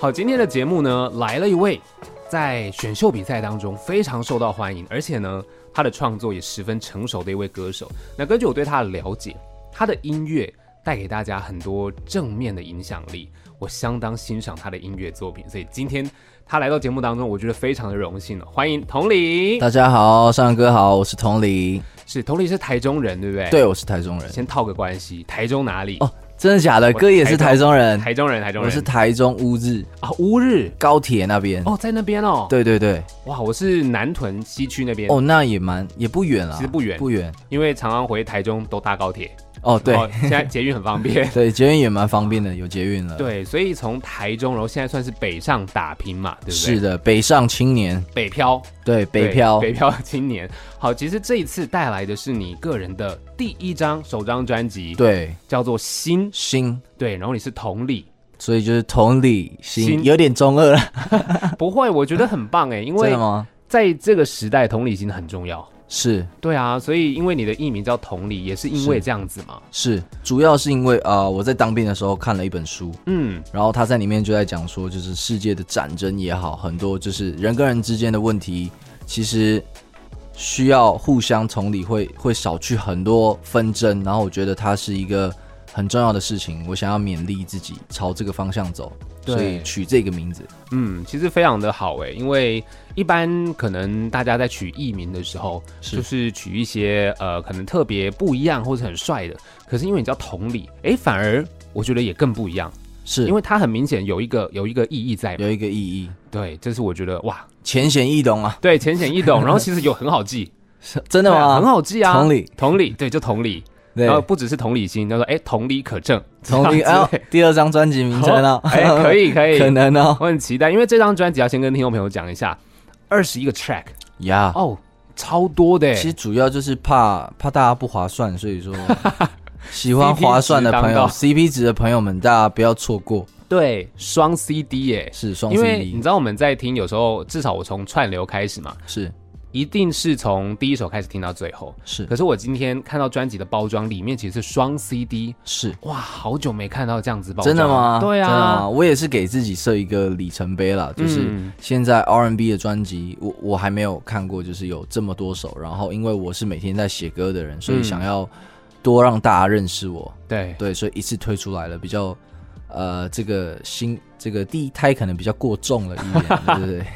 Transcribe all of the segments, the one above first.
好，今天的节目呢，来了一位在选秀比赛当中非常受到欢迎，而且呢，他的创作也十分成熟的一位歌手。那根据我对他的了解，他的音乐带给大家很多正面的影响力，我相当欣赏他的音乐作品。所以今天他来到节目当中，我觉得非常的荣幸了。欢迎同理。大家好，尚哥好，我是同理。是同理是台中人，对不对？对，我是台中人。先套个关系，台中哪里？哦。真的假的？哥也是台中。人，台中人，台中人。我是台中乌日。啊，乌日？高铁那边。哦，在那边哦。对对对，哇，我是南屯西区那边。哦，那也蛮也不远啊，其实不远。不远，因为常常回台中都搭高铁。哦，对，现在捷运很方便，对，捷运也蛮方便的，有捷运了。对，所以从台中，然后现在算是北上打拼嘛，对不对？是的，北上青年，北漂，对，北漂，北漂青年。好，其实这一次带来的是你个人的第一张首张专辑，对，叫做心心，对，然后你是同理，所以就是同理心，有点中二了。不会，我觉得很棒哎，因为 在这个时代，同理心很重要。是对啊，所以因为你的艺名叫同理，也是因为这样子嘛。是，是主要是因为啊、呃，我在当兵的时候看了一本书，嗯，然后他在里面就在讲说，就是世界的战争也好，很多就是人跟人之间的问题，其实需要互相同理会，会会少去很多纷争。然后我觉得它是一个很重要的事情，我想要勉励自己朝这个方向走。所以取这个名字，嗯，其实非常的好哎，因为一般可能大家在取艺名的时候，是。就是取一些呃可能特别不一样或者很帅的，可是因为你叫同理，哎，反而我觉得也更不一样，是。因为它很明显有一个有一个意义在，有一个意义，对，这是我觉得哇，浅显易懂啊，对，浅显易懂，然后其实有很好记，真的吗？啊、很好记啊，同理，同理，对，就同理。然后不只是同理心，他说：“哎，同理可证。”同理啊，第二张专辑名称呢？哎，可以可以，可能哦。我很期待，因为这张专辑要先跟听众朋友讲一下，二十一个 track 呀，哦，超多的。其实主要就是怕怕大家不划算，所以说 喜欢划算的朋友，CP 值的朋友们，大家不要错过。对，双 CD 耶，是双 CD。因为你知道我们在听，有时候至少我从串流开始嘛，是。一定是从第一首开始听到最后，是。可是我今天看到专辑的包装里面其实是双 CD，是。哇，好久没看到这样子包装。真的吗？对啊，我也是给自己设一个里程碑了，就是现在 R&B 的专辑，我我还没有看过，就是有这么多首。然后因为我是每天在写歌的人，所以想要多让大家认识我。对对，所以一次推出来了，比较呃，这个新这个第一胎可能比较过重了一点，对不对？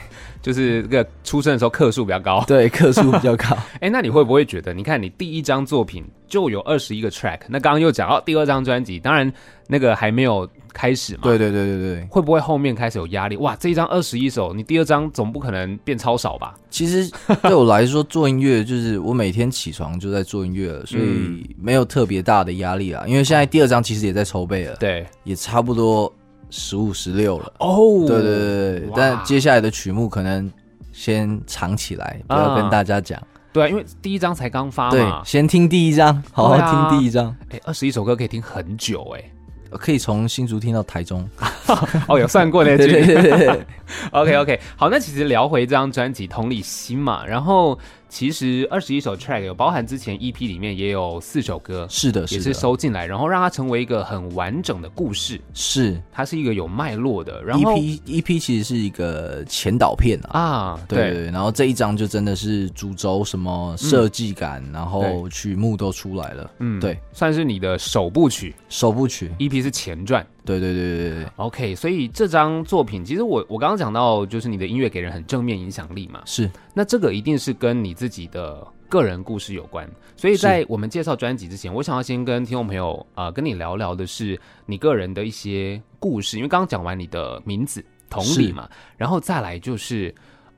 就是这个出生的时候克数比较高，对，克数比较高。哎，那你会不会觉得，你看你第一张作品就有二十一个 track，那刚刚又讲到第二张专辑，当然那个还没有开始嘛。对对对对对，会不会后面开始有压力？哇，这一张二十一首，你第二张总不可能变超少吧？其实对我来说，做音乐就是我每天起床就在做音乐了，所以没有特别大的压力啊。因为现在第二张其实也在筹备了，对，也差不多。十五十六了哦，oh, 对对对对，但接下来的曲目可能先藏起来，不要跟大家讲。Uh, 对啊，因为第一张才刚发嘛，对，先听第一张，好好听第一张。哎、啊，二十一首歌可以听很久哎，可以从新竹听到台中。哦，有算过那句。对对对对 OK OK，好，那其实聊回这张专辑《同理心》嘛，然后。其实二十一首 track 有包含之前 EP 里面也有四首歌，是的，是的，也是收进来，然后让它成为一个很完整的故事。是，它是一个有脉络的。然后 EP EP 其实是一个前导片啊，啊对，然后这一张就真的是主轴，什么设计感，嗯、然后曲目都出来了。嗯，对，算是你的首部曲。首部曲 EP 是前传。对对对对对，OK，所以这张作品其实我我刚刚讲到，就是你的音乐给人很正面影响力嘛，是。那这个一定是跟你自己的个人故事有关。所以在我们介绍专辑之前，我想要先跟听众朋友啊、呃、跟你聊聊的是你个人的一些故事，因为刚刚讲完你的名字同理嘛，然后再来就是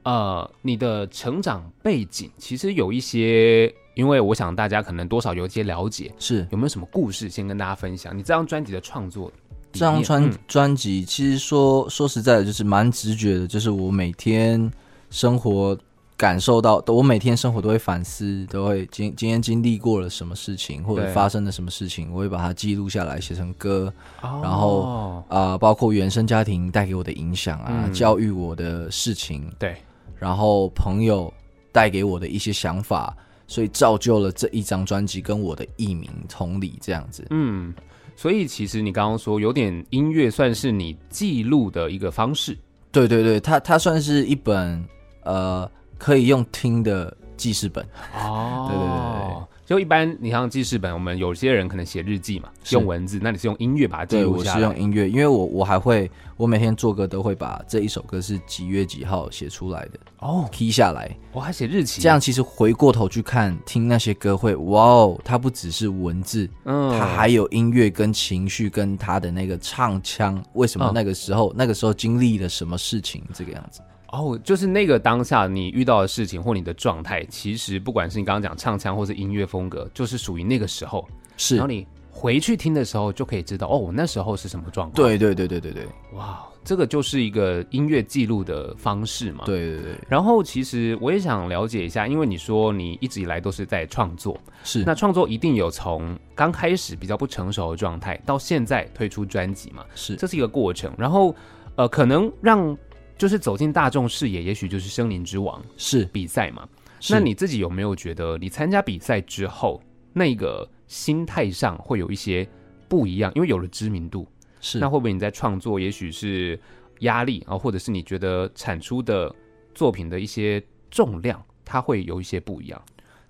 呃你的成长背景，其实有一些，因为我想大家可能多少有一些了解，是有没有什么故事先跟大家分享？你这张专辑的创作。这张专专辑其实说说实在的，就是蛮直觉的，就是我每天生活感受到，我每天生活都会反思，都会今今天经历过了什么事情，或者发生了什么事情，我会把它记录下来，写成歌。然后啊、呃，包括原生家庭带给我的影响啊，嗯、教育我的事情，对，然后朋友带给我的一些想法，所以造就了这一张专辑跟我的艺名同理这样子。嗯。所以其实你刚刚说有点音乐算是你记录的一个方式。对对对，它它算是一本呃可以用听的记事本。哦，对对对对。就一般，你像记事本，我们有些人可能写日记嘛，用文字，那你是用音乐把它记录下来。对，我是用音乐，因为我我还会，我每天做歌都会把这一首歌是几月几号写出来的哦，key 下来。我还写日期，这样其实回过头去看听那些歌会，哇哦，它不只是文字，嗯，它还有音乐跟情绪跟它的那个唱腔，为什么那个时候、嗯、那个时候经历了什么事情，这个样子。哦，就是那个当下你遇到的事情或你的状态，其实不管是你刚刚讲唱腔或是音乐风格，就是属于那个时候。是，然后你回去听的时候就可以知道，哦，我那时候是什么状况。对对对对对对，哇，这个就是一个音乐记录的方式嘛。对对对。然后其实我也想了解一下，因为你说你一直以来都是在创作，是，那创作一定有从刚开始比较不成熟的状态，到现在推出专辑嘛？是，这是一个过程。然后呃，可能让。就是走进大众视野，也许就是森林之王是比赛嘛？那你自己有没有觉得，你参加比赛之后，那个心态上会有一些不一样？因为有了知名度，是那会不会你在创作，也许是压力啊，或者是你觉得产出的作品的一些重量，它会有一些不一样？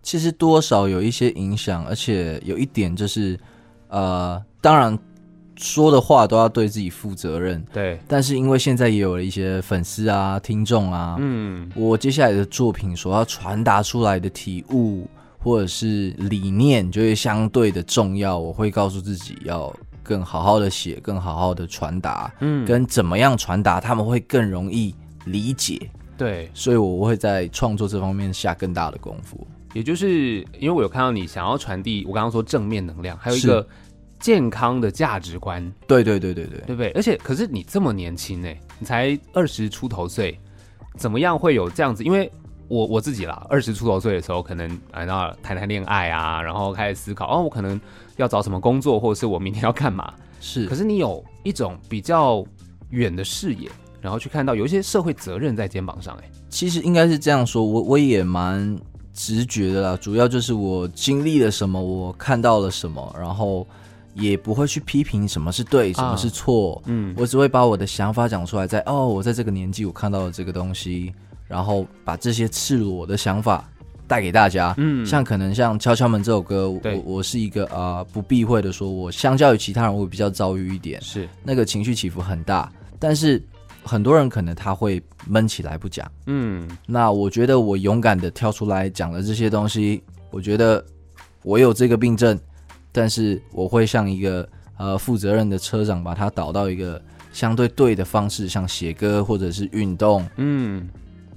其实多少有一些影响，而且有一点就是，呃，当然。说的话都要对自己负责任，对。但是因为现在也有了一些粉丝啊、听众啊，嗯，我接下来的作品所要传达出来的体悟或者是理念，就会相对的重要。我会告诉自己要更好好的写，更好好的传达，嗯，跟怎么样传达他们会更容易理解，对。所以我会在创作这方面下更大的功夫。也就是因为我有看到你想要传递，我刚刚说正面能量，还有一个。健康的价值观，对对对对对，对不对？而且，可是你这么年轻呢，你才二十出头岁，怎么样会有这样子？因为我我自己啦，二十出头岁的时候，可能啊，那谈谈恋爱啊，然后开始思考，哦，我可能要找什么工作，或者是我明天要干嘛？是。可是你有一种比较远的视野，然后去看到有一些社会责任在肩膀上，哎，其实应该是这样说，我我也蛮直觉的啦，主要就是我经历了什么，我看到了什么，然后。也不会去批评什么是对，什么是错，啊，嗯，我只会把我的想法讲出来在，在哦，我在这个年纪我看到了这个东西，然后把这些赤裸的想法带给大家，嗯，像可能像敲敲门这首歌，我我是一个啊，呃，不避讳的说，我相较于其他人，我比较遭遇一点，是。那个情绪起伏很大，但是很多人可能他会闷起来不讲，嗯，那我觉得我勇敢的跳出来讲了这些东西，我觉得我有这个病症。但是我会像一个呃负责任的车长，把它导到一个相对对的方式，像写歌或者是运动，嗯，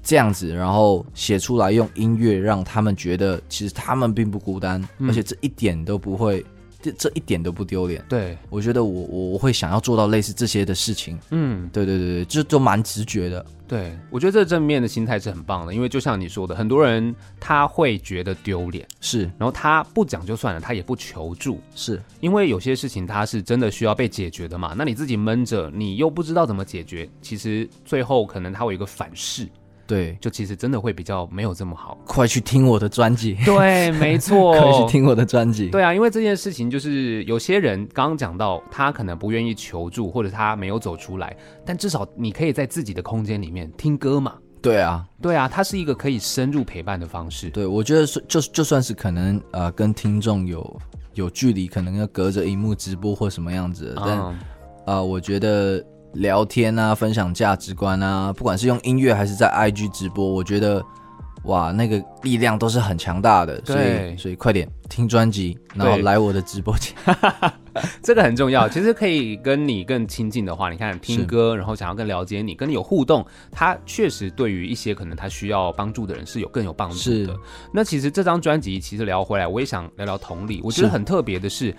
这样子，然后写出来用音乐让他们觉得其实他们并不孤单，嗯，而且这一点都不会。这这一点都不丢脸，对，我觉得我我我会想要做到类似这些的事情，嗯，对对对对，就就蛮直觉的，对，我觉得这正面的心态是很棒的，因为就像你说的，很多人他会觉得丢脸，是，然后他不讲就算了，他也不求助，是。因为有些事情他是真的需要被解决的嘛，那你自己闷着，你又不知道怎么解决，其实最后可能他会有一个反噬。对，就其实真的会比较没有这么好。快去听我的专辑。对，没错，快去听我的专辑。对啊，因为这件事情就是有些人刚刚讲到，他可能不愿意求助，或者他没有走出来，但至少你可以在自己的空间里面听歌嘛。对啊，对啊，它是一个可以深入陪伴的方式。对，我觉得就就算是可能呃跟听众有有距离，可能要隔着荧幕直播或什么样子，但啊、嗯呃，我觉得。聊天啊，分享价值观啊，不管是用音乐还是在 IG 直播，我觉得哇，那个力量都是很强大的。所以，所以快点听专辑，然后来我的直播间，这个很重要。其实可以跟你更亲近的话，你看听歌，然后想要更了解你，跟你有互动，它确实对于一些可能他需要帮助的人是有更有帮助的。那其实这张专辑，其实聊回来，我也想聊聊同理。我觉得很特别的是，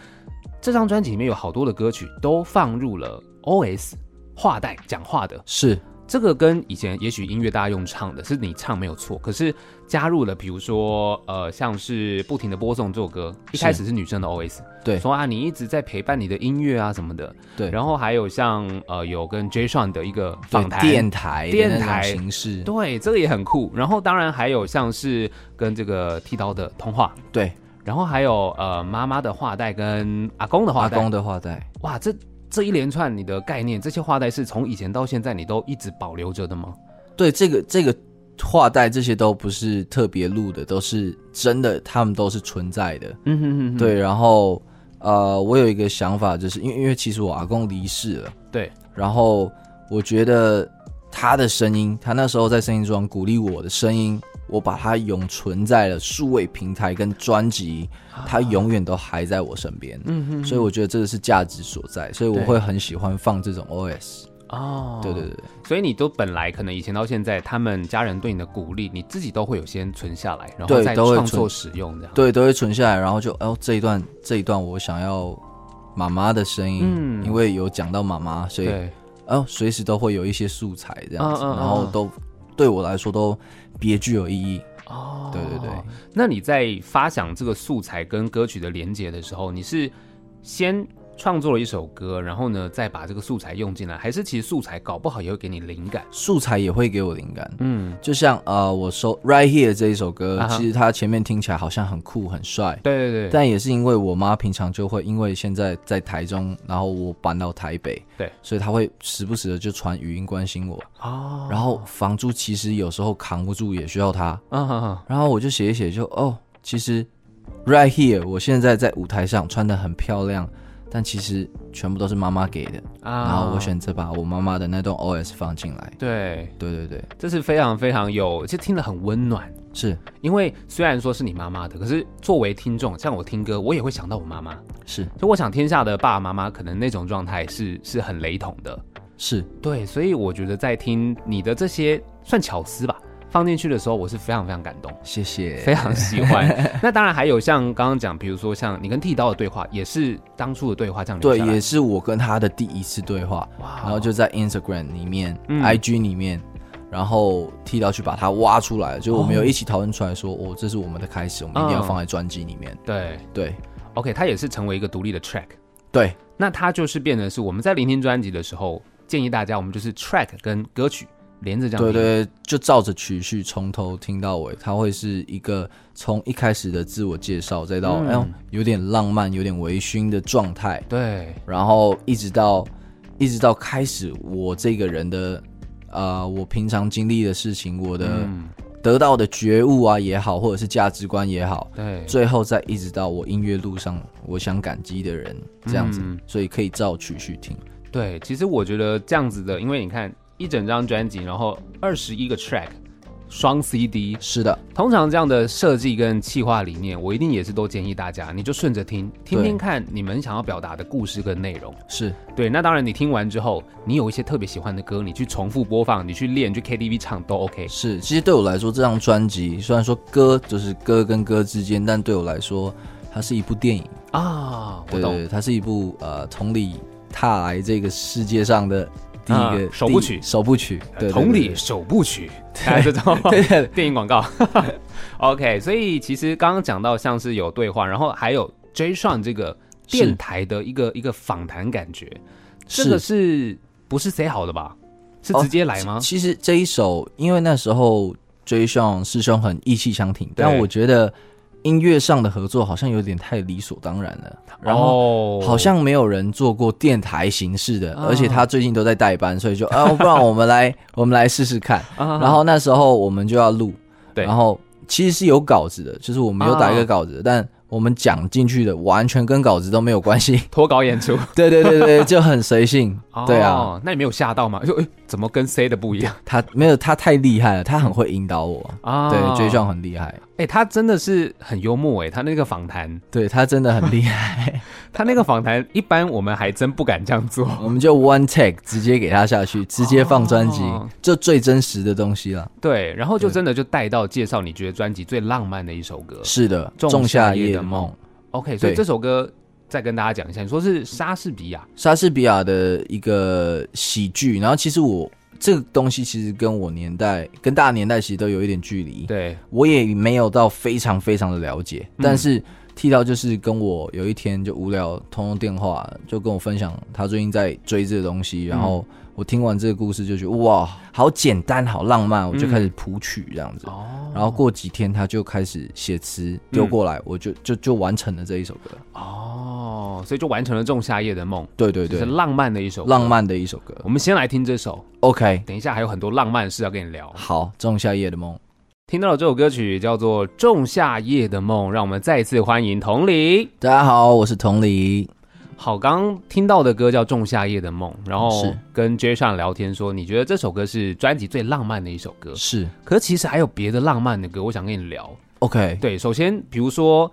这张专辑里面有好多的歌曲都放入了 OS。话带讲话的。是。这个，跟以前也许音乐大家用唱的，是你唱没有错，可是加入了，比如说呃，像是不停的播送这首歌，一开始是女生的 OS，对，说啊你一直在陪伴你的音乐啊什么的，对，然后还有像呃有跟 Jay Sean 的一个访谈电台电台形式，对，这个也很酷，然后当然还有像是跟这个剃刀的通话，对。然后还有呃妈妈的画带跟阿公的画带，阿公的画带，哇，这这一连串你的概念，这些画带是从以前到现在你都一直保留着的吗？对，这个这个画带这些都不是特别录的，都是真的，他们都是存在的。嗯哼哼哼。对，然后呃，我有一个想法，就是因为因为其实我阿公离世了，对，然后我觉得他的声音，他那时候在声音中鼓励我的声音。我把它永存在了数位平台跟专辑，它永远都还在我身边。嗯哼，所以我觉得这个是价值所在，所以我会很喜欢放这种 OS。哦，对对对，所以你都本来可能以前到现在，他们家人对你的鼓励，你自己都会有先存下来，然后再创作使用这样。对，都会存下来，然后就哦这一段这一段我想要妈妈的声音，嗯，因为有讲到妈妈，所以哦随时都会有一些素材这样子，然后都对我来说都。别具有意义哦，对对对。那你在发想这个素材跟歌曲的连接的时候，你是先创作了一首歌，然后呢，再把这个素材用进来，还是其实素材搞不好也会给你灵感？素材也会给我灵感，嗯，就像呃，我收《Right Here》这一首歌，啊、其实它前面听起来好像很酷很帅，对对对，但也是因为我妈平常就会因为现在在台中，然后我搬到台北，对，所以她会时不时的就传语音关心我，哦，然后房租其实有时候扛不住，也需要她，嗯哼哼，然后我就写一写就，就哦，其实《Right Here》我现在在舞台上穿得很漂亮。但其实全部都是妈妈给的啊，然后我选择把我妈妈的那栋 OS 放进来。对，对对对，这是非常非常有，其实听得很温暖。是因为虽然说是你妈妈的，可是作为听众，像我听歌，我也会想到我妈妈。是，就我想天下的爸爸妈妈可能那种状态是是很雷同的。是对，所以我觉得在听你的这些算巧思吧。放进去的时候，我是非常非常感动，谢谢，非常喜欢。那当然还有像刚刚讲，比如说像你跟剃刀的对话，也是当初的对话这样。对，也是我跟他的第一次对话。哇！然后就在 Instagram 里面、嗯、IG 里面，然后剃刀去把它挖出来，就我们有一起讨论出来说，哦，这是我们的开始，我们一定要放在专辑里面。嗯、对对，OK，它也是成为一个独立的 track。对，那它就是变成是我们在聆听专辑的时候，建议大家我们就是 track 跟歌曲。连着这样，对对，就照着曲序从头听到尾，它会是一个从一开始的自我介绍，再到、嗯、哎有点浪漫、有点微醺的状态，对，然后一直到一直到开始我这个人的啊、呃，我平常经历的事情，我的得到的觉悟啊也好，或者是价值观也好，对，最后再一直到我音乐路上我想感激的人这样子，嗯、所以可以照曲序听。对，其实我觉得这样子的，因为你看。一整张专辑，然后二十一个 track，双 CD，是的。通常这样的设计跟企划理念，我一定也是都建议大家，你就顺着听，听听看你们想要表达的故事跟内容。是对。那当然，你听完之后，你有一些特别喜欢的歌，你去重复播放，你去练，去 KTV 唱都 OK。是，其实对我来说，这张专辑虽然说歌就是歌跟歌之间，但对我来说，它是一部电影啊。我懂，对，它是一部呃，从里踏来这个世界上的。第一个首部曲，首部曲，同理首部曲，看这种电影广告。OK，所以其实刚刚讲到像是有对话，然后还有 J. Sean 这个电台的一个一个访谈感觉，这个是不是 say 好的吧？是直接来吗？哦，其实这一首，因为那时候 J. Sean 师兄很意气相挺，但我觉得。音乐上的合作好像有点太理所当然了，然后好像没有人做过电台形式的，而且他最近都在代班，所以就啊，不然我们来 我们来试试看。然后那时候我们就要录，对，然后其实是有稿子的，就是我们有打一个稿子，但我们讲进去的完全跟稿子都没有关系，脱稿演出。对对对对，就很随性。对啊，那你没有吓到吗？就怎么跟 C 的不一样？他没有，他太厉害了，他很会引导我啊。对，J. Sean 很厉害。哎、欸，他真的是很幽默哎，他那个访谈，对他真的很厉害。他那个访谈，一般我们还真不敢这样做，我们就 one take 直接给他下去，直接放专辑，哦、就最真实的东西了。对，然后就真的就带到介绍你觉得专辑最浪漫的一首歌。是的，《仲夏夜的梦》。OK，所以这首歌再跟大家讲一下，你说是莎士比亚，莎士比亚的一个喜剧，然后其实我。这个东西其实跟我年代、跟大年代其实都有一点距离。对，我也没有到非常非常的了解，嗯、但是剃刀就是跟我有一天就无聊通通电话，就跟我分享他最近在追这个东西，然后我听完这个故事就觉得哇，好简单，好浪漫，我就开始谱曲这样子。哦、嗯，然后过几天他就开始写词丢过来，我就就就完成了这一首歌。哦，所以就完成了《仲夏夜的梦》。对对对，是浪漫的一首歌，浪漫的一首歌。我们先来听这首。OK，等一下还有很多浪漫的事要跟你聊。好，《仲夏夜的梦》。听到了这首歌曲叫做《仲夏夜的梦》，让我们再次欢迎同理。大家好，我是同理。好，刚听到的歌叫《仲夏夜的梦》，然后跟 Jason 聊天说，你觉得这首歌是专辑最浪漫的一首歌？是。可是其实还有别的浪漫的歌，我想跟你聊。OK，对，首先比如说《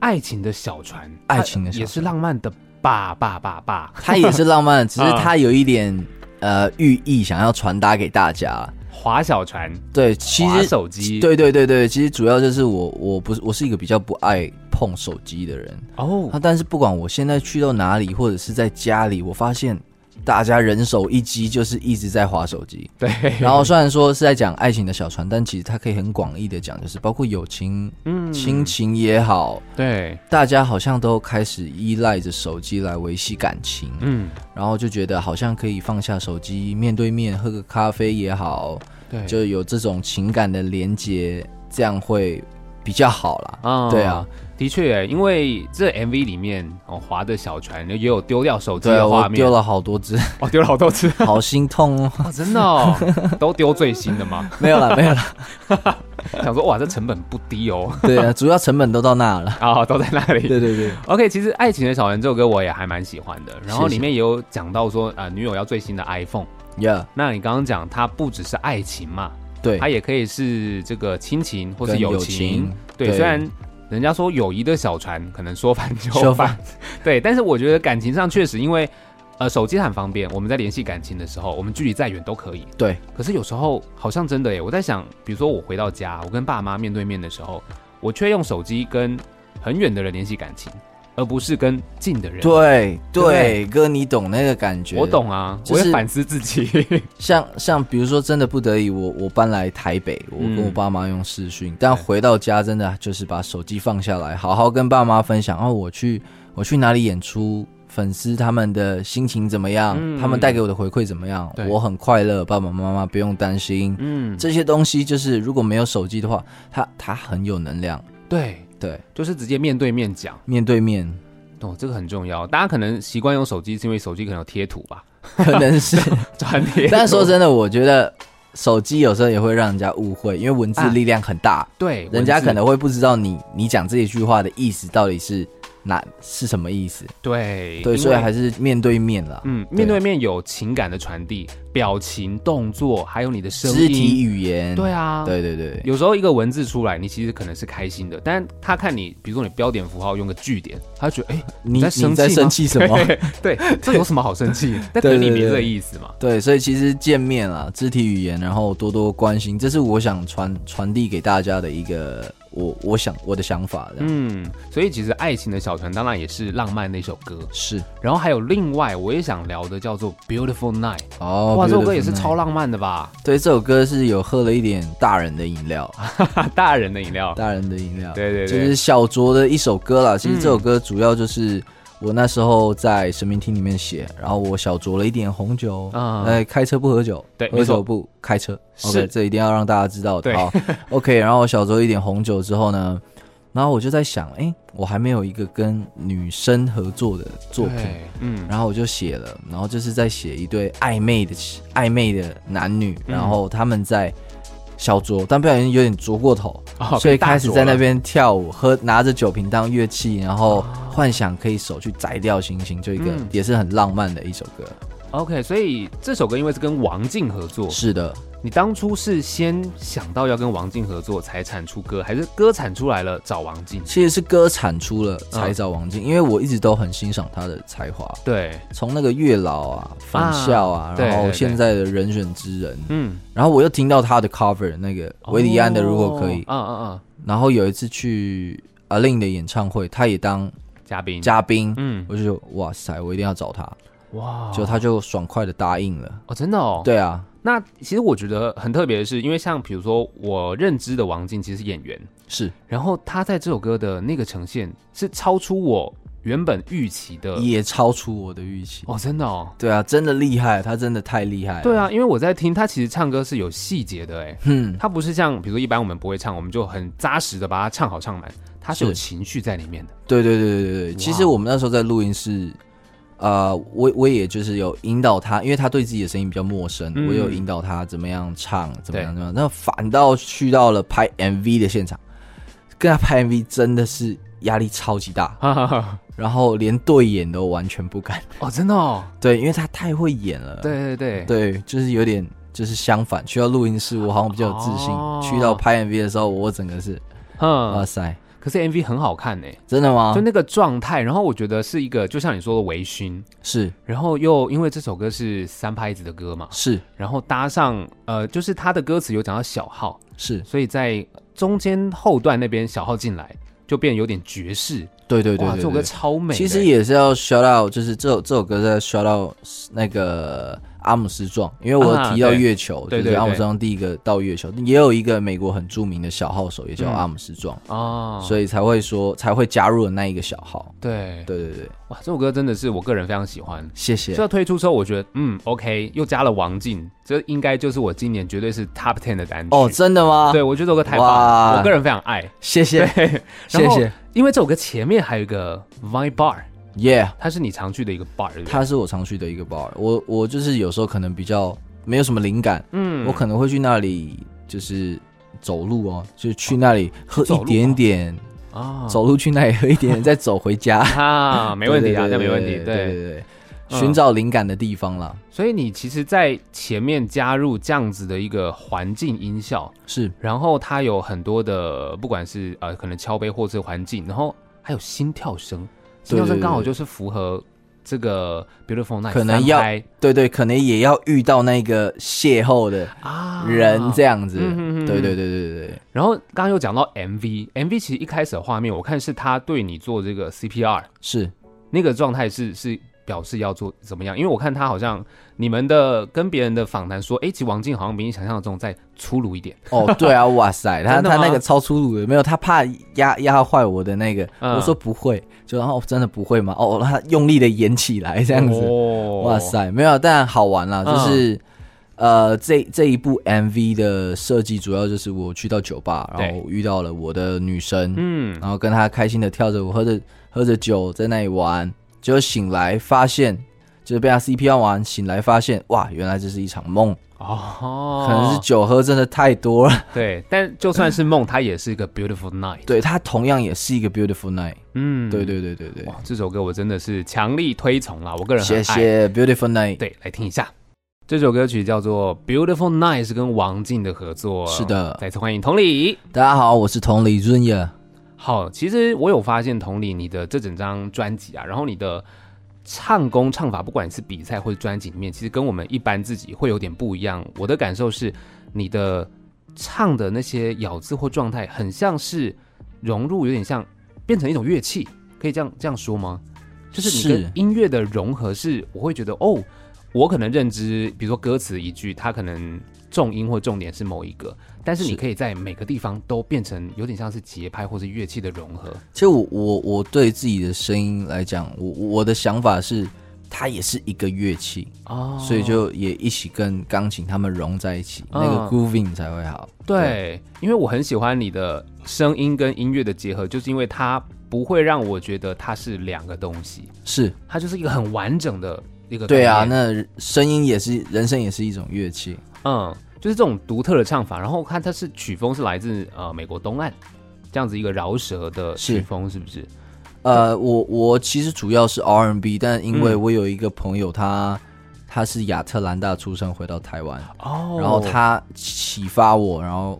爱情的小船》，爱情的小船也是浪漫的吧吧吧吧，它也是浪漫，只是它有一点呃寓意想要传达给大家。划小船，对，其实手机，对对对对，其实主要就是我，我不是，我是一个比较不爱碰手机的人哦。但是不管我现在去到哪里，或者是在家里，我发现大家人手一机，就是一直在划手机。对。然后虽然说是在讲爱情的小船，但其实它可以很广义的讲，就是包括友情、嗯，亲情也好。对。大家好像都开始依赖着手机来维系感情。嗯。然后就觉得好像可以放下手机，面对面喝个咖啡也好。对，就有这种情感的连接，这样会比较好啦。嗯，对啊，的确，因为这 MV 里面哦，划的小船也有丢掉手机的画面，丢了好多只，哦，丢了好多只，好心痛哦，哦真的哦，都丢最新的吗？没有了，没有了。想说哇，这成本不低哦。对啊，主要成本都到那了啊，都在那里。对对对。OK，其实《爱情的小船》这首歌我也还蛮喜欢的，然后里面也有讲到说，呃，女友要最新的 iPhone。Yeah，那你刚刚讲它不只是爱情嘛？对，它也可以是这个亲情或是友情。情对，对，虽然人家说友谊的小船可能说翻 就翻，对，但是我觉得感情上确实，因为呃手机很方便，我们在联系感情的时候，我们距离再远都可以。对，可是有时候好像真的耶，我在想，比如说我回到家，我跟爸妈面对面的时候，我却用手机跟很远的人联系感情。而不是跟近的人。对对，哥，你懂那个感觉。我懂啊，就是、我会反思自己。像像比如说，真的不得已，我我搬来台北，我跟我爸妈用视讯、嗯，但回到家真的就是把手机放下来，好好跟爸妈分享。哦，我去我去哪里演出，粉丝他们的心情怎么样？嗯、他们带给我的回馈怎么样？我很快乐，爸爸妈妈不用担心。嗯，这些东西就是如果没有手机的话，它它很有能量。对。对，就是直接面对面讲，面对面，哦，这个很重要。大家可能习惯用手机，是因为手机可能有贴图吧？可能是 转贴。但说真的，我觉得手机有时候也会让人家误会，因为文字力量很大，啊、对，人家可能会不知道你你讲这一句话的意思到底是。那是什么意思？对对，所以还是面对面了。嗯，面对面有情感的传递，表情、动作，还有你的声音、肢体语言。对啊，对对对。有时候一个文字出来，你其实可能是开心的，但他看你，比如说你标点符号用个句点，他觉得哎、欸，你在生气，在生气什么？对，这有什么好生气？但可能你没这个意思嘛。对，所以其实见面啊，肢体语言，然后多多关心，这是我想传传递给大家的一个。我我想我的想法的，嗯，所以其实《爱情的小船》当然也是浪漫的一首歌，是。然后还有另外我也想聊的叫做《Beautiful Night》哦，哇，这首歌也是超浪漫的吧？对，这首歌是有喝了一点大人的饮料，大人的饮料，大人的饮料，对对对，就是小酌的一首歌啦。其实这首歌主要就是。我那时候在神明厅里面写，然后我小酌了一点红酒，啊、嗯，开车不喝酒，对，喝酒不开车，OK，这一定要让大家知道的。好，OK，然后我小酌一点红酒之后呢，然后我就在想，哎，我还没有一个跟女生合作的作品，嗯，然后我就写了，然后就是在写一对暧昧的暧昧的男女，然后他们在。小酌，但不小心有点酌过头，哦，所以开始在那边跳舞，喝拿着酒瓶当乐器，然后幻想可以手去摘掉星星，就一个也是很浪漫的一首歌。OK，所以这首歌因为是跟王静合作，是的。你当初是先想到要跟王静合作才产出歌，还是歌产出来了找王静？其实是歌产出了才找王静，嗯，因为我一直都很欣赏他的才华。对，从那个月老啊、返校啊，啊，然后现在的人选之人，嗯，然后我又听到他的 cover 那个韦礼安的如果可以，嗯嗯嗯，然后有一次去 A-Lin 的演唱会，他也当嘉宾，嘉宾，嗯，我就说哇塞，我一定要找他。哇，就他就爽快的答应了。哦，真的哦。对啊。那其实我觉得很特别的是，因为像比如说我认知的王静其实是演员，是，然后他在这首歌的那个呈现是超出我。原本预期的。也超出我的预期。哦，真的哦，对啊，真的厉害，他真的太厉害了。对啊，因为我在听他，其实唱歌是有细节的，哎，嗯，他不是像比如说一般我们不会唱，我们就很扎实的把它唱好唱满，他是有情绪在里面的。对对对对对，其实我们那时候在录音室，呃，我我也就是有引导他，因为他对自己的声音比较陌生，嗯、我有引导他怎么样唱，怎么样怎么样。那反倒去到了拍 MV 的现场，跟他拍 MV 真的是压力超级大。然后连对眼都完全不敢。哦，真的哦，对，因为他太会演了，对对对。对，就是有点就是相反，去到录音室我好像比较有自信，哦、去到拍 MV 的时候我整个是，嗯，哇塞，可是 MV 很好看呢，真的吗？就那个状态，然后我觉得是一个就像你说的微醺，是，然后又因为这首歌是三拍子的歌嘛，是，然后搭上呃，就是他的歌词有讲到小号，是，所以在中间后段那边小号进来就变有点爵士。对对对，这首歌超美。其实也是要 shout out，就是这首这首歌在 shout out 那个阿姆斯壮，因为我提到月球，啊、对，对，对，对，阿姆斯壮第一个到月球，也有一个美国很著名的小号手也叫阿姆斯壮。哦，所以才会说才会加入了那一个小号。对。对对对，哇，这首歌真的是我个人非常喜欢，谢谢。这推出之后，我觉得嗯 OK，又加了王静，这应该就是我今年绝对是 Top Ten 的单曲。哦，真的吗？对，我觉得这首歌太棒了，我个人非常爱，谢谢，谢谢。因为这首歌前面还有一个 Vine Bar，Yeah，它是你常去的一个 bar，它是我常去的一个 bar。我我就是有时候可能比较没有什么灵感，嗯，我可能会去那里就是走路哦，就去那里喝一点点啊，走路去那里喝一点点，再走回家。啊，没问题啊，那没问题，对 对。对。寻找灵感的地方了，所以你其实，在前面加入这样子的一个环境音效是，然后它有很多的，不管是呃可能敲杯或是环境，然后还有心跳声，心跳声刚好就是符合这个 Beautiful Night，可能要对对，可能也要遇到那个邂逅的啊。人这样子，对对对对对。然后刚刚又讲到 MV，MV 其实一开始的画面，我看是他对你做这个 CPR，是。那个状态是是。表示要做怎么样？因为我看他好像你们的跟别人的访谈说，哎，其实王静好像比你想象中再粗鲁一点。哦，对啊，哇塞，他他那个超粗鲁的，没有他怕压压坏我的那个。嗯、我说不会，就然后真的不会吗？哦，他用力的演起来这样子，哦、哇塞，没有，但好玩啦，就是、嗯、呃，这这一部 MV 的设计主要就是我去到酒吧，然后遇到了我的女神，嗯，然后跟她开心的跳着舞，喝着喝着酒在那里玩。就醒来发现，就是被他 CPR 完，醒来发现，哇，原来这是一场梦哦，可能是酒喝真的太多了。对，但就算是梦，它也是一个 beautiful night。对，它同样也是一个 beautiful night。嗯，对对对对对。哇，这首歌我真的是强力推崇啦，我个人很爱。谢谢 beautiful night。对，来听一下，这首歌曲叫做 beautiful night，是跟王静的合作。是的，再次欢迎同理。大家好，我是同理。好，其实我有发现同理你的这整张专辑啊，然后你的唱功唱法，不管是比赛或者专辑里面，其实跟我们一般自己会有点不一样。我的感受是，你的唱的那些咬字或状态，很像是融入，有点像变成一种乐器，可以这样这样说吗？就是你跟音乐的融合是，是我会觉得哦，我可能认知，比如说歌词一句，它可能。重音或重点是某一个，但是你可以在每个地方都变成有点像是节拍或是乐器的融合。其实我我我对自己的声音来讲，我我的想法是，它也是一个乐器哦，所以就也一起跟钢琴他们融在一起，嗯、那个 grooving 才会好。对，对，因为我很喜欢你的声音跟音乐的结合，就是因为它不会让我觉得它是两个东西，是它就是一个很完整的一个。对啊，那声音也是，人声也是一种乐器，嗯。就是这种独特的唱法，然后看它是曲风是来自呃美国东岸这样子一个饶舌的曲风，是不是？呃，我我其实主要是 R&B，但因为我有一个朋友他，他他是亚特兰大出生，回到台湾。哦，然后他启发我，然后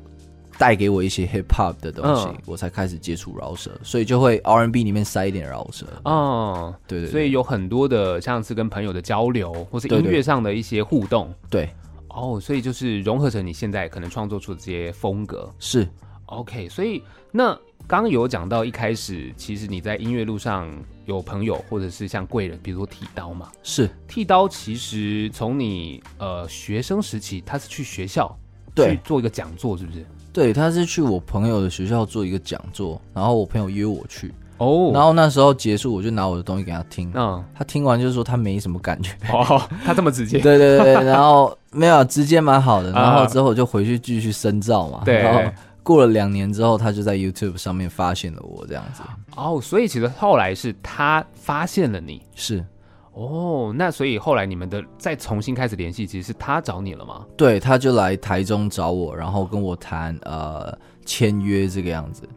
带给我一些 hip hop 的东西，嗯、我才开始接触饶舌，所以就会 R N B 里面塞一点饶舌。哦，对，对对，所以有很多的像是跟朋友的交流，或是音乐上的一些互动，对，对。哦，所以就是融合成你现在可能创作出的这些风格是 OK，所以那刚刚有讲到一开始，其实你在音乐路上有朋友或者是像贵人，比如说剃刀嘛，是剃刀。其实从你呃学生时期，他是去学校对去做一个讲座，是不是？对，他是去我朋友的学校做一个讲座，然后我朋友约我去。哦，然后那时候结束，我就拿我的东西给他听。嗯，他听完就说他没什么感觉。哦，他这么直接？对对对，然后 没有直接蛮好的。然后之后我就回去继续深造嘛。对。然后过了两年之后，他就在 YouTube 上面发现了我这样子。哦，所以其实后来是他发现了你。是。哦，那所以后来你们的再重新开始联系，其实是他找你了吗？对，他就来台中找我，然后跟我谈呃签约这个样子。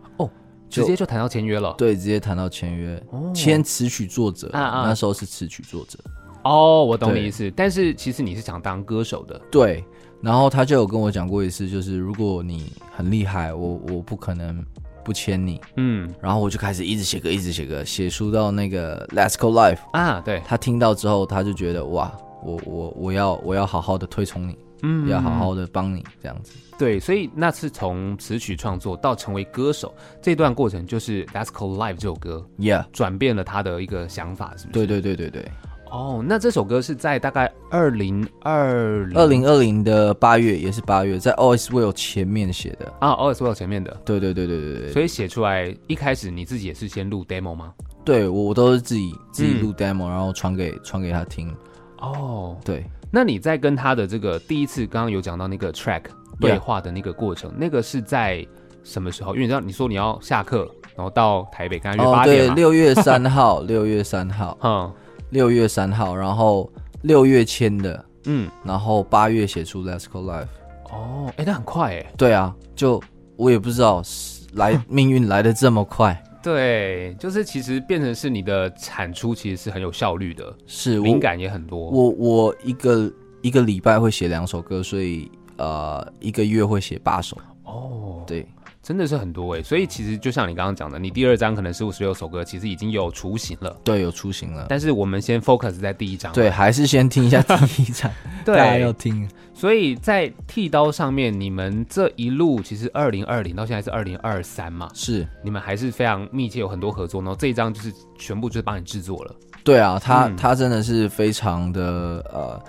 哦。直接就谈到签约了，对，直接谈到签约，签词曲作者啊啊，那时候是词曲作者。哦，我懂你意思，但是其实你是想当歌手的，对。然后他就有跟我讲过一次，就是如果你很厉害，我我不可能不签你。嗯，然后我就开始一直写歌，一直写歌，写出到那个 Let's Go Life 啊，对。他听到之后，他就觉得哇，我我我要我要好好的推崇你，嗯，要好好的帮你这样子。对，所以那次从词曲创作到成为歌手这段过程，就是《That's Called Life》这首歌，Yeah，转变了他的一个想法，是不是？对对对对对。哦，oh, 那这首歌是在大概二零二二零二零的八月，也是八月，在 All Is Well 前面写的啊，All Is Well 前面的。对对对对对对。所以写出来一开始你自己也是先录 demo 吗？对，我我都是自己自己录 demo，、嗯、然后传给传给他听。哦，对。那你在跟他的这个第一次，刚刚有讲到那个 track。对话的那个过程.那个是在什么时候？因为你知道，你说你要下课，然后到台北，跟他约八点嘛。对，六月三号，六月三号，嗯，六月三号，然后六月签的，嗯，然后八月写出《Let's Go Live》。哦，哎，那很快哎。对啊，就我也不知道来 命运来的这么快。对，就是其实变成是你的产出，其实是很有效率的，是灵感也很多。我我一个一个礼拜会写两首歌，所以。呃，一个月会写八首哦，对，真的是很多哎，所以其实就像你刚刚讲的，你第二张可能是五十六首歌，其实已经有雏形了，对，有雏形了。但是我们先 focus 在第一张，对，还是先听一下第一张，对，大家要听。所以在剃刀上面，你们这一路其实二零二零到现在是二零二三嘛，是你们还是非常密切，有很多合作。然后这一张就是全部就是帮你制作了，对啊，他、嗯、他真的是非常的呃。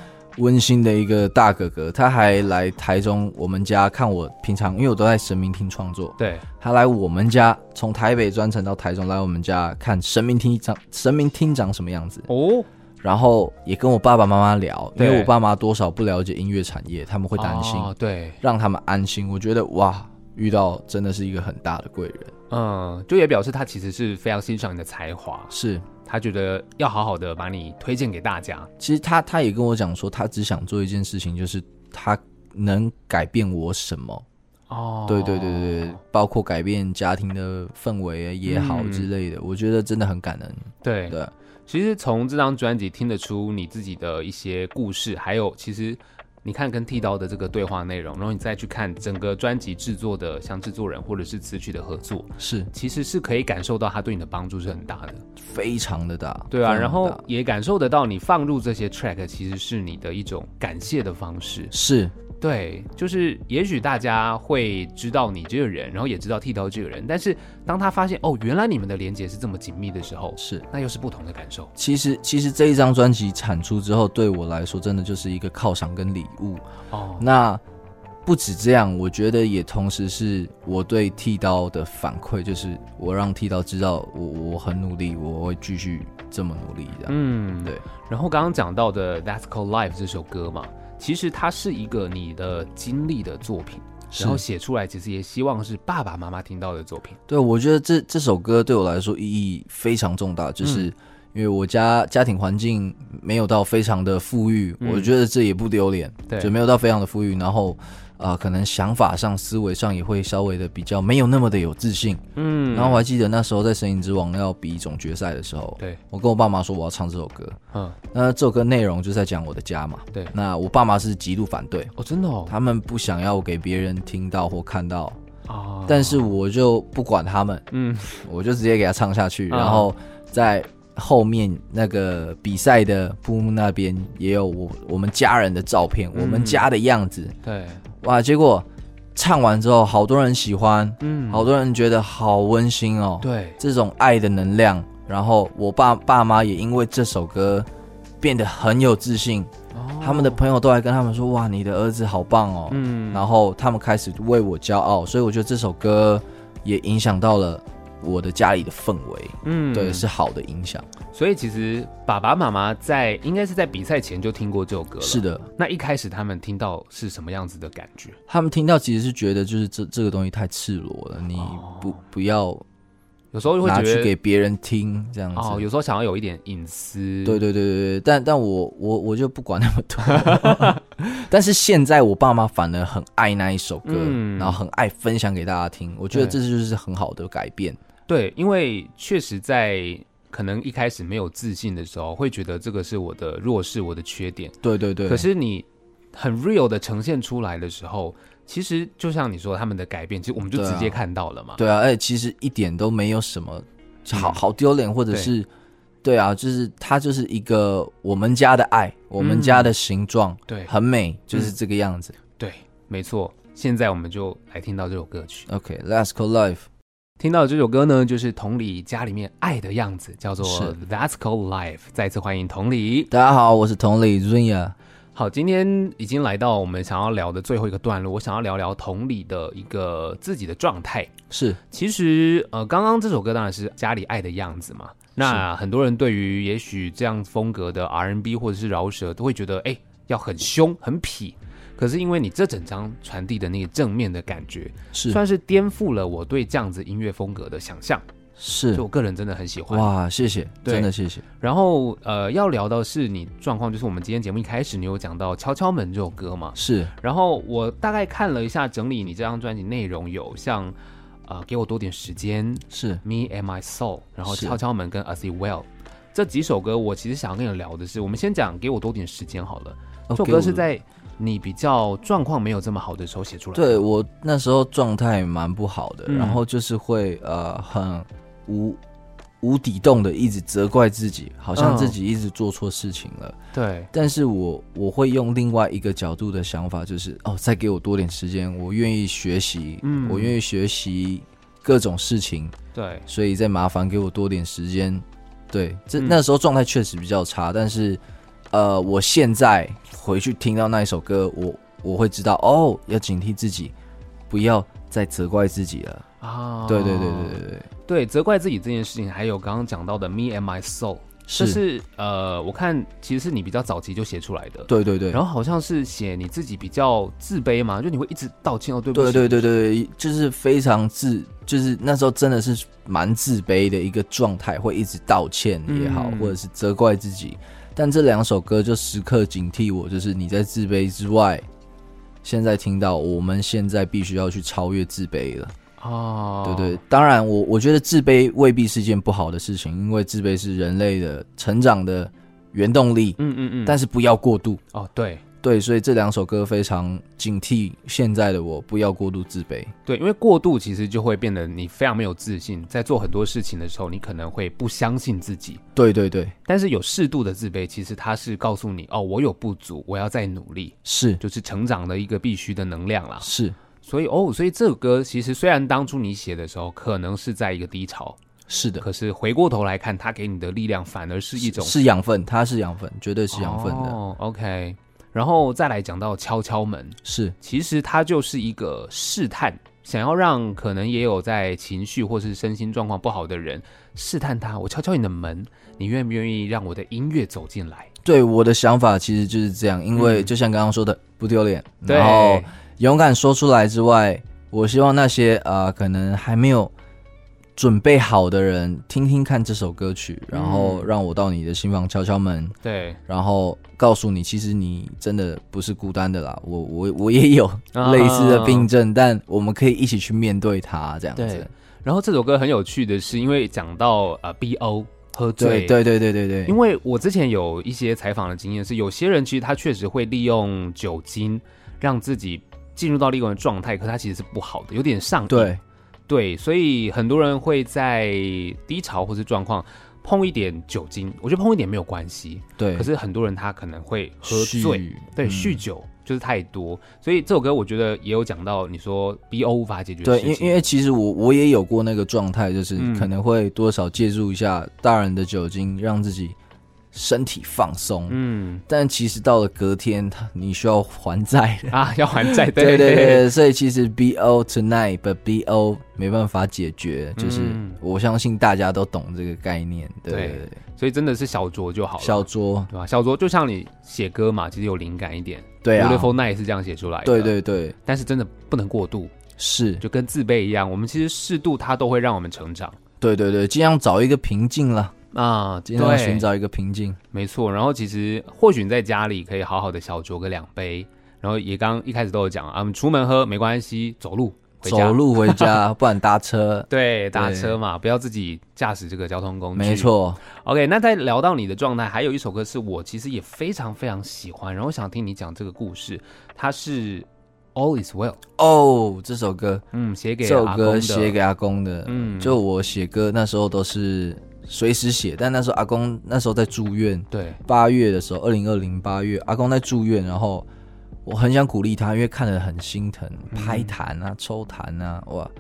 温馨的一个大哥哥，他还来台中我们家看我。平常因为我都在神明厅创作，对，他来我们家，从台北专程到台中来我们家看神明厅长，神明厅长什么样子哦。然后也跟我爸爸妈妈聊，因为我爸妈多少不了解音乐产业，他们会担心，哦、对，让他们安心。我觉得哇，遇到真的是一个很大的贵人，嗯，就也表示他其实是非常欣赏你的才华，是。他觉得要好好的把你推荐给大家。其实他他也跟我讲说，他只想做一件事情，就是他能改变我什么。哦，对对对对，包括改变家庭的氛围也好之类的，嗯、我觉得真的很感人。对对，其实从这张专辑听得出你自己的一些故事，还有其实。你看跟剃刀的这个对话内容，然后你再去看整个专辑制作的，像制作人或者是词曲的合作，是。其实是可以感受到他对你的帮助是很大的，非常的大，对啊，然后也感受得到你放入这些 track 其实是你的一种感谢的方式，是。对，就是也许大家会知道你这个人，然后也知道剃刀这个人，但是当他发现哦，原来你们的连接是这么紧密的时候，是那又是不同的感受。其实，其实这一张专辑产出之后，对我来说真的就是一个犒赏跟礼物哦。那不止这样，我觉得也同时是我对剃刀的反馈，就是我让剃刀知道我我很努力，我会继续这么努力这样。嗯，对。然后刚刚讲到的《That's Called Life》这首歌嘛。其实它是一个你的经历的作品，然后写出来，其实也希望是爸爸妈妈听到的作品。对，我觉得这这首歌对我来说意义非常重大，就是因为我家家庭环境没有到非常的富裕，嗯、我觉得这也不丢脸，对，就没有到非常的富裕，然后。啊、呃，可能想法上、思维上也会稍微的比较没有那么的有自信。嗯，然后我还记得那时候在《声林之王》要比总决赛的时候，对，我跟我爸妈说我要唱这首歌。嗯，那这首歌内容就在讲我的家嘛。对，那我爸妈是极度反对。哦，真的哦，他们不想要给别人听到或看到。哦，但是我就不管他们，嗯，我就直接给他唱下去，然后在。后面那个比赛的布幕那边也有我我们家人的照片，嗯、我们家的样子。对，哇！结果唱完之后，好多人喜欢，嗯，好多人觉得好温馨哦。对，这种爱的能量，然后我爸爸妈也因为这首歌变得很有自信，哦，他们的朋友都来跟他们说：“哇，你的儿子好棒哦。”嗯，然后他们开始为我骄傲，所以我觉得这首歌也影响到了。我的家里的氛围，嗯，对，是好的影响。所以其实爸爸妈妈在应该是在比赛前就听过这首歌了。是的，那一开始他们听到是什么样子的感觉？他们听到其实是觉得就是这这个东西太赤裸了，你不、哦、不要。有时候会拿去给别人听这样子。哦，有时候想要有一点隐私。对对对对对，但但我我我就不管那么多。但是现在我爸妈反而很爱那一首歌，嗯，然后很爱分享给大家听。我觉得这就是很好的改变。对，因为确实在可能一开始没有自信的时候，会觉得这个是我的弱势，我的缺点。对对对。可是你很 real 的呈现出来的时候，其实就像你说他们的改变，其实我们就直接看到了嘛。对啊，而且其实一点都没有什么好好丢脸，或者是对，对啊，就是它就是一个我们家的爱，我们家的形状，对，很美，就是这个样子。对，没错。现在我们就来听到这首歌曲。OK，That's Called Life。听到的这首歌呢，就是同理家里面爱的样子，叫做 That's Called Life。再次欢迎同理，大家好，我是同理 Zunya。好，今天已经来到我们想要聊的最后一个段落，我想要聊聊同理的一个自己的状态。是，其实呃，刚刚这首歌当然是家里爱的样子嘛。那很多人对于也许这样风格的 R&B 或者是饶舌，都会觉得哎，要很凶很痞。可是因为你这整张传递的那个正面的感觉，是算是颠覆了我对这样子音乐风格的想象。是，就我个人真的很喜欢。哇，谢谢，真的谢谢。然后呃，要聊到是你状况，就是我们今天节目一开始你有讲到《敲敲门》这首歌嘛？是。然后我大概看了一下整理你这张专辑内容，有像呃给我多点时间，是 Me and My Soul，然后《敲敲门》跟 As You Well 这几首歌，我其实想要跟你聊的是，我们先讲给我多点时间好了。这首歌是在。你比较状况没有这么好的时候写出来的？对，我那时候状态蛮不好的，嗯，然后就是会呃很无无底洞的一直责怪自己，好像自己一直做错事情了。对，嗯，但是我我会用另外一个角度的想法，就是哦，再给我多点时间，我愿意学习，嗯，我愿意学习各种事情。对，所以再麻烦给我多点时间。对，这那时候状态确实比较差，但是。呃，我现在回去听到那一首歌，我我会知道哦，要警惕自己，不要再责怪自己了。啊！对对对对对对对，责怪自己这件事情，还有刚刚讲到的《Me and My Soul》，是。是呃，我看其实是你比较早期就写出来的，对对对，然后好像是写你自己比较自卑嘛，就你会一直道歉哦，对不起，对对对对，就是非常自，就是那时候真的是蛮自卑的一个状态，会一直道歉也好，嗯、或者是责怪自己。但这两首歌就时刻警惕我，就是你在自卑之外，现在听到我们现在必须要去超越自卑了哦，对对，当然我我觉得自卑未必是件不好的事情，因为自卑是人类的成长的原动力，嗯嗯嗯，但是不要过度哦，对。对，所以这两首歌非常警惕现在的我，不要过度自卑。对，因为过度其实就会变得你非常没有自信，在做很多事情的时候，你可能会不相信自己。对对对，但是有适度的自卑，其实它是告诉你哦，我有不足，我要再努力，是，就是成长的一个必须的能量啦。是，所以哦，所以这首歌其实虽然当初你写的时候可能是在一个低潮，是的，可是回过头来看，它给你的力量反而是一种是养分，它是养分，绝对是养分的。哦，OK。然后再来讲到敲敲门，是，其实它就是一个试探，想要让可能也有在情绪或是身心状况不好的人试探他。我敲敲你的门，你愿不愿意让我的音乐走进来？对，我的想法其实就是这样，因为就像刚刚说的，不丢脸，然后勇敢说出来之外，我希望那些啊、呃，可能还没有。准备好的人，听听看这首歌曲，然后让我到你的心房敲敲门。对，然后告诉你，其实你真的不是孤单的啦。我我我也有类似的病症，但我们可以一起去面对它，这样子。然后这首歌很有趣的是，因为讲到呃 BO 喝醉，对对对对对对。因为我之前有一些采访的经验是，有些人其实他确实会利用酒精让自己进入到另一个状态，可他其实是不好的，有点上瘾。对。对，所以很多人会在低潮或是状况碰一点酒精，我觉得碰一点没有关系。对，可是很多人他可能会喝醉，对，酗酒。就是太多，所以这首歌我觉得也有讲到，你说 BO 无法解决。对，因因为其实我我也有过那个状态，就是可能会多少借助一下大人的酒精，让自己。身体放松，嗯，但其实到了隔天，他你需要还债的啊，要还债，对对对，对，所以其实 BO tonight，but BO 没办法解决，就是我相信大家都懂这个概念，对，所以真的是小酌就好了，小酌。对吧？小酌就像你写歌嘛，其实有灵感一点，对啊，Beautiful Night 是这样写出来的，对对对，但是真的不能过度，是。就跟自卑一样，我们其实适度它都会让我们成长，对对对，尽量找一个平静了。啊，尽量寻找一个平静，没错。然后其实或许你在家里可以好好的小酌个两杯，然后也刚一开始都有讲啊，我们出门喝没关系，走路走路回家，不然搭车，对，搭车嘛，不要自己驾驶这个交通工具。没错。OK，那在聊到你的状态，还有一首歌是我其实也非常非常喜欢，然后想听你讲这个故事，它是 All Is Well。哦，这首歌，嗯，写给这首歌写给阿公的，嗯，就我写歌那时候都是。随时写，但那时候阿公那时候在住院。对，八月的时候，二零二零八月，阿公在住院，然后我很想鼓励他，因为看得很心疼，拍痰啊，抽痰啊，哇，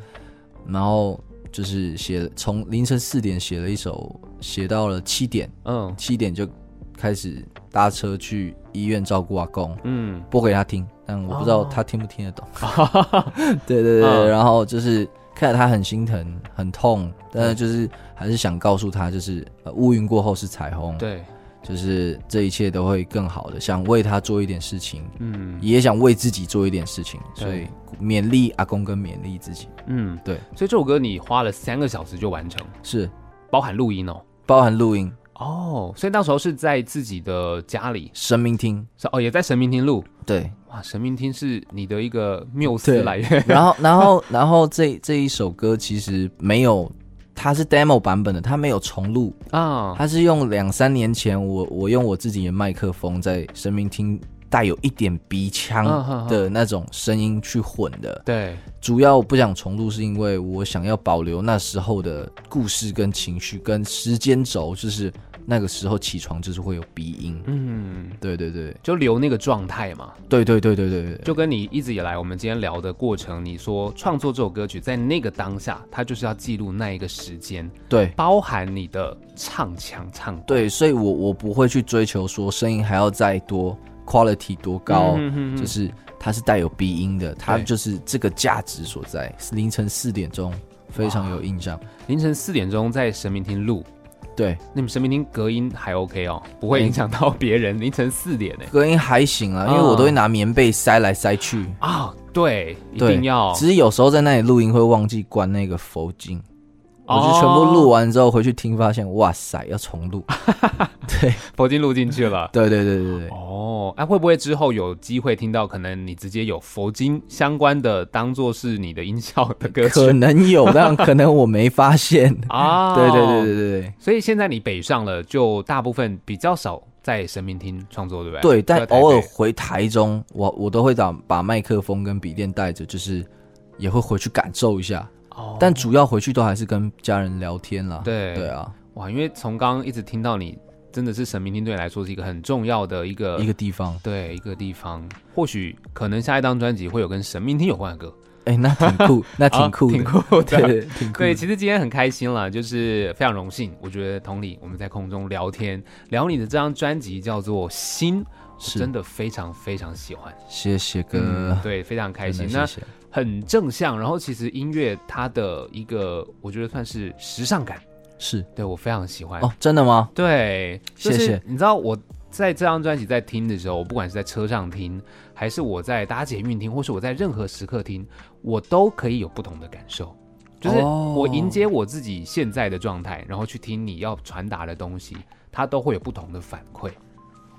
然后就是写，从凌晨四点写了一首，写到了七点，嗯，七点就开始搭车去医院照顾阿公，嗯，播给他听，但我不知道他听不听得懂。哦、对对对，嗯、然后就是。看着他很心疼，很痛，但是就是还是想告诉他，就是呃，乌云过后是彩虹，对，就是这一切都会更好的。想为他做一点事情，嗯，也想为自己做一点事情，所以勉励阿公跟勉励自己，嗯，对。所以这首歌你花了三个小时就完成，是。包含录音哦，包含录音。哦，所以那时候是在自己的家里。神明厅，哦，也在神明厅录。对，哇，神明厅是你的一个缪斯来源。然后，然后，然后这这一首歌其实没有，它是 demo 版本的，它没有重录啊，它是用两三年前我我用我自己的麦克风在神明厅。带有一点鼻腔的那种声音去混的，对，主要我不想重录，是因为我想要保留那时候的故事跟情绪跟时间轴，就是那个时候起床就是会有鼻音，嗯，对对对，就留那个状态嘛，对对对对对对，就跟你一直以来我们今天聊的过程，你说创作这首歌曲在那个当下，它就是要记录那一个时间，对，包含你的唱腔。唱，对，所以我我不会去追求说声音还要再多。quality 多高，嗯、哼哼哼。就是它是带有鼻音的，它就是这个价值所在。凌晨四点钟，非常有印象。凌晨四点钟在神明厅录，对，你们神明厅隔音还 OK 哦，不会影响到别人。嗯、凌晨四点呢，隔音还行啊，因为我都会拿棉被塞来塞去啊。对，一定要。只是有时候在那里录音会忘记关那个佛经。我就全部录完之后回去听，发现哇塞，要重录。对，佛经录进去了。对对对对对。哦，哎、啊，会不会之后有机会听到，可能你直接有佛经相关的，当做是你的音效的歌曲？可能有，但可能我没发现 啊。对对对对对对。所以现在你北上了，就大部分比较少在神明厅创作，对不对？对，但偶尔回台中，我我都会把把麦克风跟笔电带着，就是也会回去感受一下。但主要回去都还是跟家人聊天啦。对对啊，哇，因为从刚刚一直听到你，真的是神明厅对你来说是一个很重要的一个一个地方，对一个地方。或许可能下一张专辑会有跟神明厅有关的歌，哎、欸，那挺酷，那挺酷，挺酷，对，对，挺酷。对，其实今天很开心了，就是非常荣幸。我觉得同理，我们在空中聊天，聊你的这张专辑叫做《心》，是真的非常非常喜欢。谢谢哥、嗯，对，非常开心。谢谢。很正向，然后其实音乐它的一个，我觉得算是时尚感，是对我非常喜欢哦。真的吗？对，谢谢。你知道我在这张专辑在听的时候，我不管是在车上听，还是我在搭捷运听，或是我在任何时刻听，我都可以有不同的感受。就是我迎接我自己现在的状态，然后去听你要传达的东西，它都会有不同的反馈。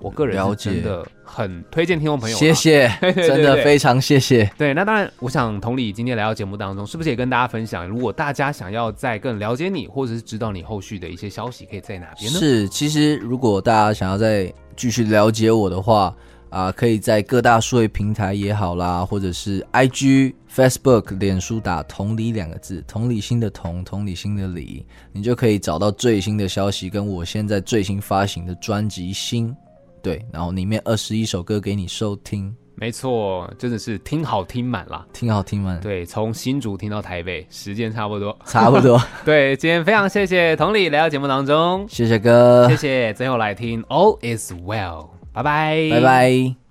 我个人是真的很推荐听众朋友，谢谢，真的非常谢谢。对，那当然，我想同理，今天来到节目当中，是不是也跟大家分享，如果大家想要再更了解你，或者是知道你后续的一些消息，可以在哪边呢？是，其实如果大家想要再继续了解我的话，啊、呃，可以在各大数位平台也好啦，或者是 IG、Facebook、脸书打“同理”两个字，同理心的同，同理心的理，你就可以找到最新的消息，跟我现在最新发行的专辑《心》。对，然后里面二十一首歌给你收听。没错，真的是听好听满啦，听好听满。对，从新竹听到台北，时间差不多，差不多。对，今天非常谢谢同理来到节目当中，谢谢哥，谢谢。最后来听 All is well，拜拜，拜拜。